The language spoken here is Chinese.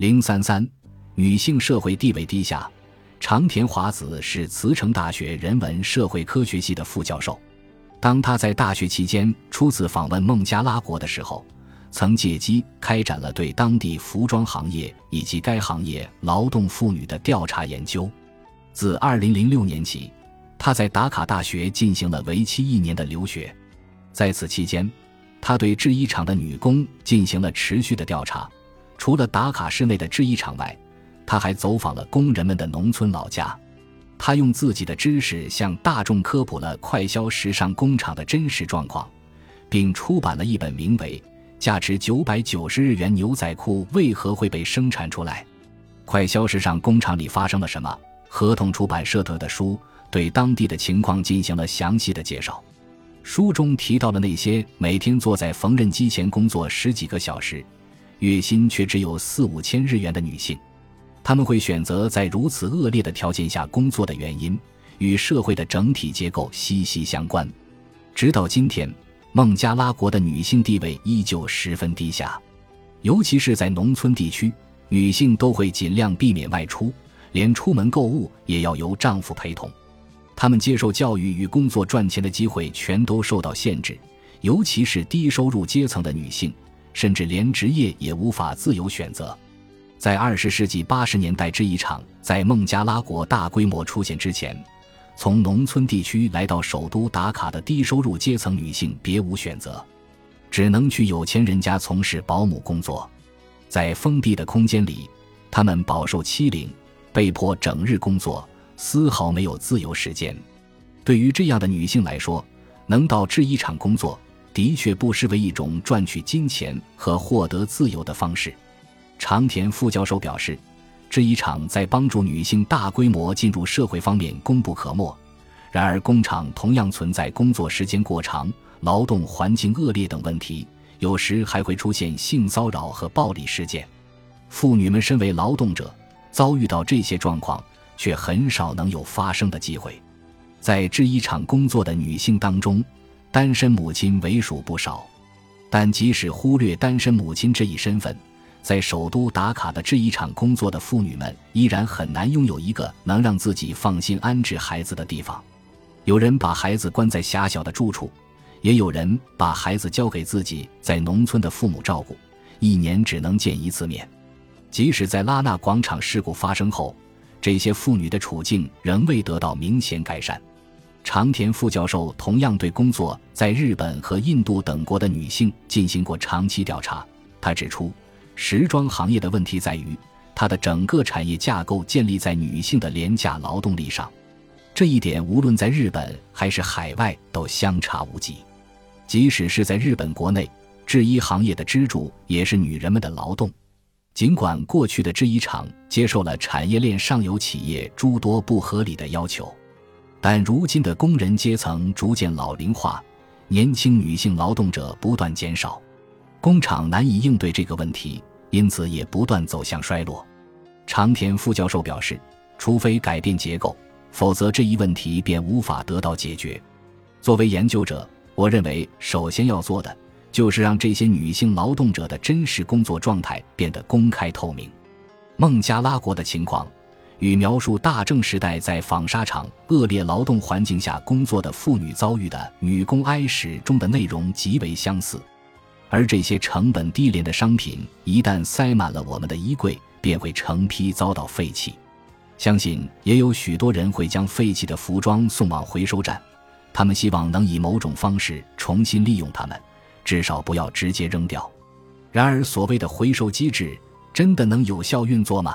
零三三，女性社会地位低下。长田华子是茨城大学人文社会科学系的副教授。当他在大学期间初次访问孟加拉国的时候，曾借机开展了对当地服装行业以及该行业劳动妇女的调查研究。自2006年起，他在达卡大学进行了为期一年的留学。在此期间，他对制衣厂的女工进行了持续的调查。除了打卡室内的制衣厂外，他还走访了工人们的农村老家。他用自己的知识向大众科普了快消时尚工厂的真实状况，并出版了一本名为《价值九百九十日元牛仔裤为何会被生产出来？快消时尚工厂里发生了什么》。合同出版社的书对当地的情况进行了详细的介绍。书中提到了那些每天坐在缝纫机前工作十几个小时，月薪却只有四五千日元的女性。他们会选择在如此恶劣的条件下工作的原因，与社会的整体结构息息相关。直到今天，孟加拉国的女性地位依旧十分低下，尤其是在农村地区，女性都会尽量避免外出，连出门购物也要由丈夫陪同。她们接受教育与工作赚钱的机会全都受到限制，尤其是低收入阶层的女性，甚至连职业也无法自由选择。在二十世纪八十年代制衣厂在孟加拉国大规模出现之前，从农村地区来到首都打卡的低收入阶层女性别无选择，只能去有钱人家从事保姆工作。在封闭的空间里，她们饱受欺凌，被迫整日工作，丝毫没有自由时间。对于这样的女性来说，能到制衣厂工作，的确不失为一种赚取金钱和获得自由的方式。长田副教授表示，制衣厂在帮助女性大规模进入社会方面功不可没。然而，工厂同样存在工作时间过长、劳动环境恶劣等问题，有时还会出现性骚扰和暴力事件。妇女们身为劳动者，遭遇到这些状况，却很少能有发声的机会。在制衣厂工作的女性当中，单身母亲为数不少。但即使忽略单身母亲这一身份，在首都打卡的制衣厂工作的妇女们，依然很难拥有一个能让自己放心安置孩子的地方。有人把孩子关在狭小的住处，也有人把孩子交给自己在农村的父母照顾，一年只能见一次面。即使在拉纳广场事故发生后，这些妇女的处境仍未得到明显改善。长田副教授同样对工作在日本和印度等国的女性进行过长期调查，他指出。时装行业的问题在于，它的整个产业架构建立在女性的廉价劳动力上，这一点无论在日本还是海外都相差无几。即使是在日本国内，制衣行业的支柱也是女人们的劳动。尽管过去的制衣厂接受了产业链上游企业诸多不合理的要求，但如今的工人阶层逐渐老龄化，年轻女性劳动者不断减少，工厂难以应对这个问题。因此也不断走向衰落。长田副教授表示，除非改变结构，否则这一问题便无法得到解决。作为研究者，我认为首先要做的就是让这些女性劳动者的真实工作状态变得公开透明。孟加拉国的情况与描述大正时代在纺纱厂恶劣劳动环境下工作的妇女遭遇的《女工哀史》中的内容极为相似。而这些成本低廉的商品一旦塞满了我们的衣柜，便会成批遭到废弃。相信也有许多人会将废弃的服装送往回收站，他们希望能以某种方式重新利用它们，至少不要直接扔掉。然而，所谓的回收机制真的能有效运作吗？